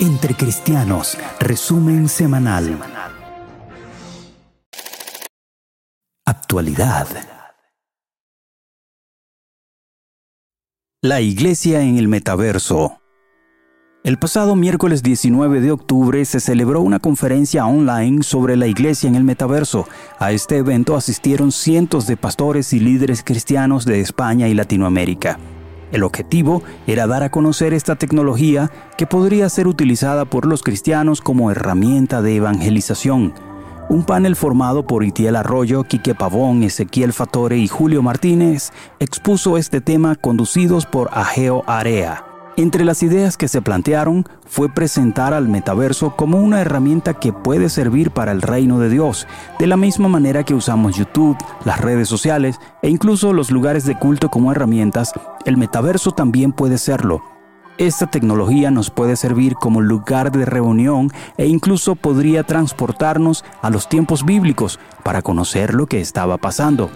Entre Cristianos, resumen semanal. Actualidad. La Iglesia en el Metaverso. El pasado miércoles 19 de octubre se celebró una conferencia online sobre la Iglesia en el Metaverso. A este evento asistieron cientos de pastores y líderes cristianos de España y Latinoamérica. El objetivo era dar a conocer esta tecnología que podría ser utilizada por los cristianos como herramienta de evangelización. Un panel formado por Itiel Arroyo, Quique Pavón, Ezequiel Fatore y Julio Martínez expuso este tema conducidos por Ageo Area. Entre las ideas que se plantearon fue presentar al metaverso como una herramienta que puede servir para el reino de Dios, de la misma manera que usamos YouTube, las redes sociales e incluso los lugares de culto como herramientas, el metaverso también puede serlo. Esta tecnología nos puede servir como lugar de reunión e incluso podría transportarnos a los tiempos bíblicos para conocer lo que estaba pasando.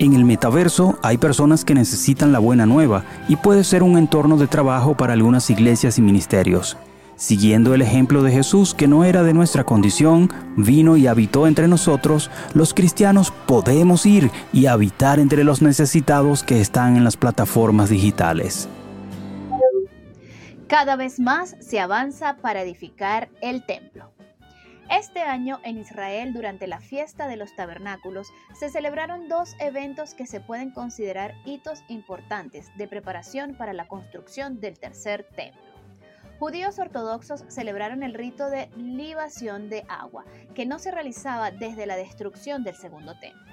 En el metaverso hay personas que necesitan la buena nueva y puede ser un entorno de trabajo para algunas iglesias y ministerios. Siguiendo el ejemplo de Jesús, que no era de nuestra condición, vino y habitó entre nosotros, los cristianos podemos ir y habitar entre los necesitados que están en las plataformas digitales. Cada vez más se avanza para edificar el templo. Este año en Israel, durante la fiesta de los tabernáculos, se celebraron dos eventos que se pueden considerar hitos importantes de preparación para la construcción del tercer templo. Judíos ortodoxos celebraron el rito de libación de agua, que no se realizaba desde la destrucción del segundo templo.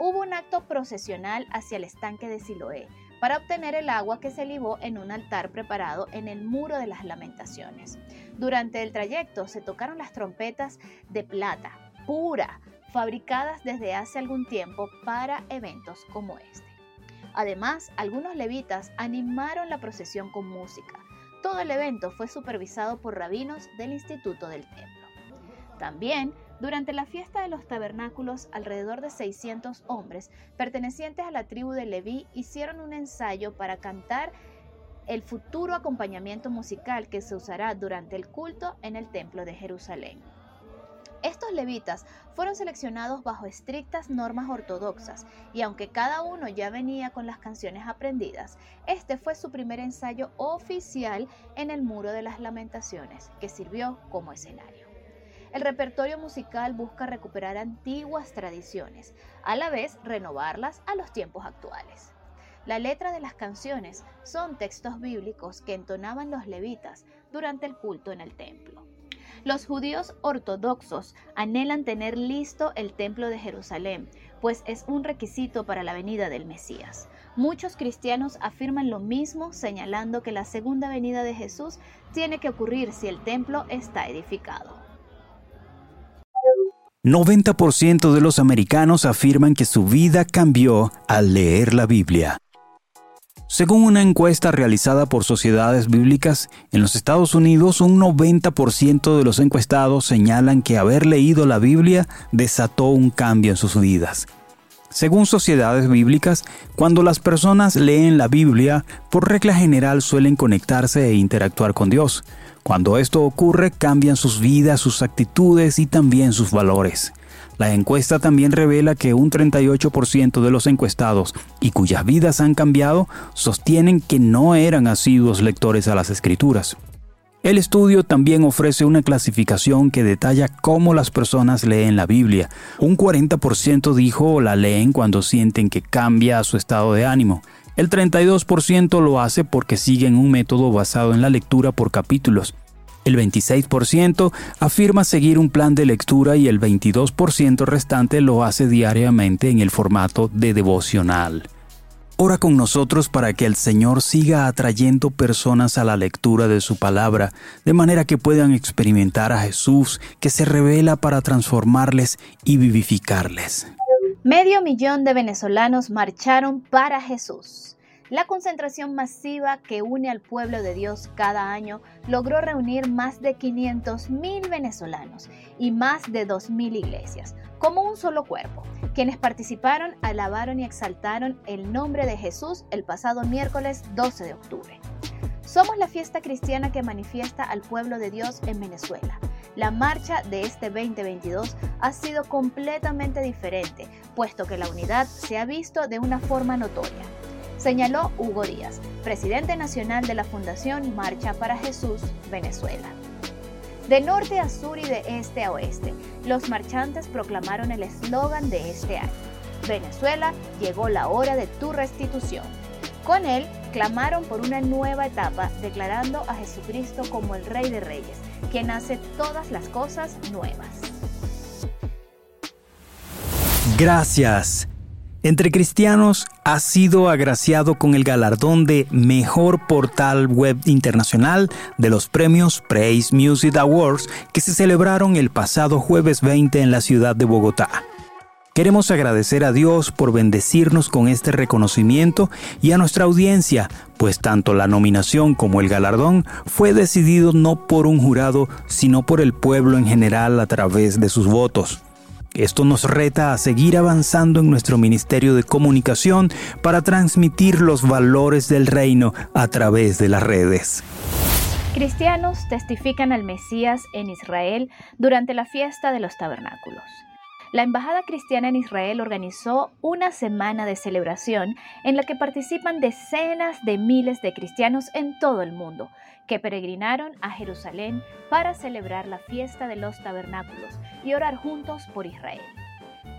Hubo un acto procesional hacia el estanque de Siloé, para obtener el agua que se libó en un altar preparado en el muro de las lamentaciones. Durante el trayecto se tocaron las trompetas de plata pura, fabricadas desde hace algún tiempo para eventos como este. Además, algunos levitas animaron la procesión con música. Todo el evento fue supervisado por rabinos del Instituto del Templo. También durante la fiesta de los tabernáculos, alrededor de 600 hombres pertenecientes a la tribu de Leví hicieron un ensayo para cantar el futuro acompañamiento musical que se usará durante el culto en el Templo de Jerusalén. Estos levitas fueron seleccionados bajo estrictas normas ortodoxas y aunque cada uno ya venía con las canciones aprendidas, este fue su primer ensayo oficial en el Muro de las Lamentaciones, que sirvió como escenario. El repertorio musical busca recuperar antiguas tradiciones, a la vez renovarlas a los tiempos actuales. La letra de las canciones son textos bíblicos que entonaban los levitas durante el culto en el templo. Los judíos ortodoxos anhelan tener listo el templo de Jerusalén, pues es un requisito para la venida del Mesías. Muchos cristianos afirman lo mismo, señalando que la segunda venida de Jesús tiene que ocurrir si el templo está edificado. 90% de los americanos afirman que su vida cambió al leer la Biblia. Según una encuesta realizada por sociedades bíblicas, en los Estados Unidos un 90% de los encuestados señalan que haber leído la Biblia desató un cambio en sus vidas. Según sociedades bíblicas, cuando las personas leen la Biblia, por regla general suelen conectarse e interactuar con Dios. Cuando esto ocurre, cambian sus vidas, sus actitudes y también sus valores. La encuesta también revela que un 38% de los encuestados y cuyas vidas han cambiado sostienen que no eran asiduos lectores a las escrituras. El estudio también ofrece una clasificación que detalla cómo las personas leen la Biblia. Un 40% dijo la leen cuando sienten que cambia su estado de ánimo. El 32% lo hace porque siguen un método basado en la lectura por capítulos. El 26% afirma seguir un plan de lectura y el 22% restante lo hace diariamente en el formato de devocional. Ora con nosotros para que el Señor siga atrayendo personas a la lectura de su palabra, de manera que puedan experimentar a Jesús que se revela para transformarles y vivificarles. Medio millón de venezolanos marcharon para Jesús. La concentración masiva que une al pueblo de Dios cada año logró reunir más de 500.000 venezolanos y más de 2.000 iglesias, como un solo cuerpo. Quienes participaron alabaron y exaltaron el nombre de Jesús el pasado miércoles 12 de octubre. Somos la fiesta cristiana que manifiesta al pueblo de Dios en Venezuela. La marcha de este 2022 ha sido completamente diferente, puesto que la unidad se ha visto de una forma notoria. Señaló Hugo Díaz, presidente nacional de la Fundación Marcha para Jesús, Venezuela. De norte a sur y de este a oeste, los marchantes proclamaron el eslogan de este año. Venezuela, llegó la hora de tu restitución. Con él, clamaron por una nueva etapa, declarando a Jesucristo como el Rey de Reyes, quien hace todas las cosas nuevas. Gracias. Entre cristianos ha sido agraciado con el galardón de Mejor Portal Web Internacional de los premios Praise Music Awards que se celebraron el pasado jueves 20 en la ciudad de Bogotá. Queremos agradecer a Dios por bendecirnos con este reconocimiento y a nuestra audiencia, pues tanto la nominación como el galardón fue decidido no por un jurado, sino por el pueblo en general a través de sus votos. Esto nos reta a seguir avanzando en nuestro Ministerio de Comunicación para transmitir los valores del reino a través de las redes. Cristianos testifican al Mesías en Israel durante la fiesta de los tabernáculos. La Embajada Cristiana en Israel organizó una semana de celebración en la que participan decenas de miles de cristianos en todo el mundo, que peregrinaron a Jerusalén para celebrar la fiesta de los tabernáculos y orar juntos por Israel.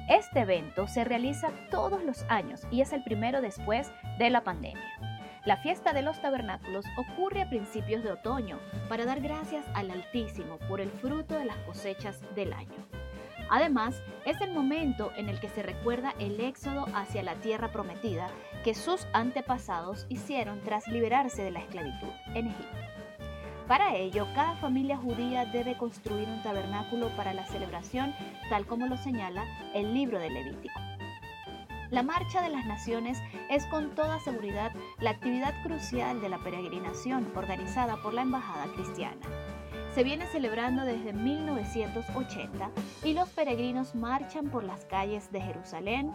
Este evento se realiza todos los años y es el primero después de la pandemia. La fiesta de los tabernáculos ocurre a principios de otoño para dar gracias al Altísimo por el fruto de las cosechas del año. Además, es el momento en el que se recuerda el éxodo hacia la tierra prometida que sus antepasados hicieron tras liberarse de la esclavitud en Egipto. Para ello, cada familia judía debe construir un tabernáculo para la celebración, tal como lo señala el libro de Levítico. La Marcha de las Naciones es con toda seguridad la actividad crucial de la peregrinación organizada por la Embajada Cristiana se viene celebrando desde 1980 y los peregrinos marchan por las calles de Jerusalén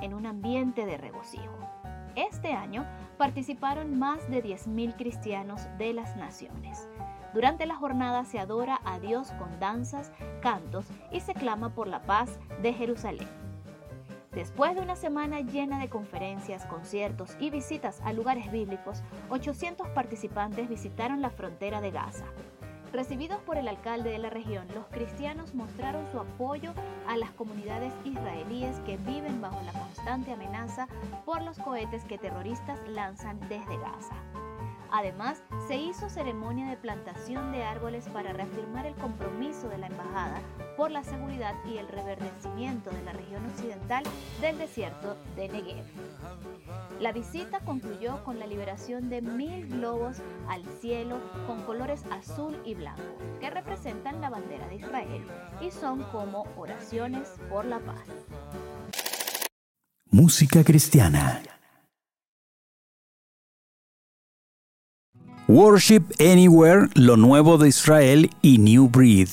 en un ambiente de regocijo. Este año participaron más de 10.000 cristianos de las naciones. Durante la jornada se adora a Dios con danzas, cantos y se clama por la paz de Jerusalén. Después de una semana llena de conferencias, conciertos y visitas a lugares bíblicos, 800 participantes visitaron la frontera de Gaza, Recibidos por el alcalde de la región, los cristianos mostraron su apoyo a las comunidades israelíes que viven bajo la constante amenaza por los cohetes que terroristas lanzan desde Gaza. Además, se hizo ceremonia de plantación de árboles para reafirmar el compromiso de la embajada por la seguridad y el reverdecimiento de la región occidental del desierto de Negev. La visita concluyó con la liberación de mil globos al cielo con colores azul y blanco, que representan la bandera de Israel y son como oraciones por la paz. Música cristiana. Worship Anywhere, lo nuevo de Israel y New Breed.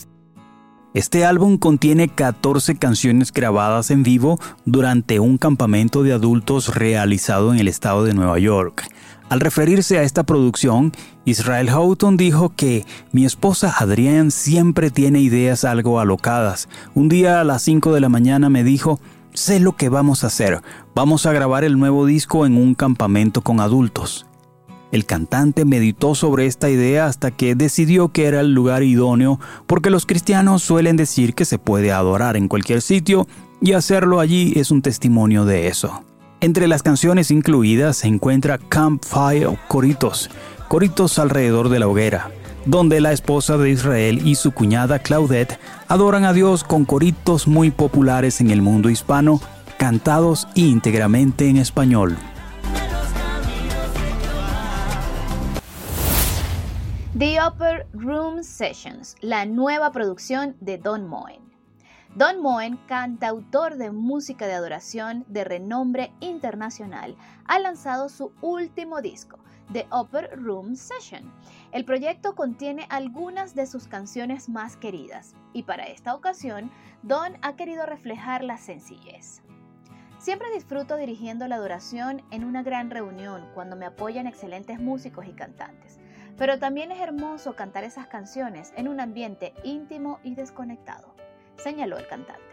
Este álbum contiene 14 canciones grabadas en vivo durante un campamento de adultos realizado en el estado de Nueva York. Al referirse a esta producción, Israel Houghton dijo que mi esposa Adrienne siempre tiene ideas algo alocadas. Un día a las 5 de la mañana me dijo, sé lo que vamos a hacer, vamos a grabar el nuevo disco en un campamento con adultos. El cantante meditó sobre esta idea hasta que decidió que era el lugar idóneo porque los cristianos suelen decir que se puede adorar en cualquier sitio y hacerlo allí es un testimonio de eso. Entre las canciones incluidas se encuentra Campfire Coritos, Coritos alrededor de la hoguera, donde la esposa de Israel y su cuñada Claudette adoran a Dios con coritos muy populares en el mundo hispano, cantados íntegramente en español. The Upper Room Sessions, la nueva producción de Don Moen. Don Moen, cantautor de música de adoración de renombre internacional, ha lanzado su último disco, The Upper Room Session. El proyecto contiene algunas de sus canciones más queridas y para esta ocasión Don ha querido reflejar la sencillez. Siempre disfruto dirigiendo la adoración en una gran reunión cuando me apoyan excelentes músicos y cantantes, pero también es hermoso cantar esas canciones en un ambiente íntimo y desconectado, señaló el cantante.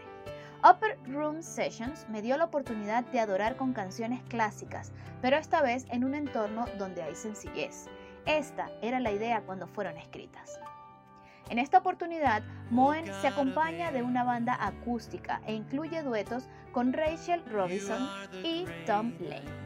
Upper Room Sessions me dio la oportunidad de adorar con canciones clásicas, pero esta vez en un entorno donde hay sencillez. Esta era la idea cuando fueron escritas. En esta oportunidad, Moen se acompaña de una banda acústica e incluye duetos con Rachel Robinson y Tom Lane.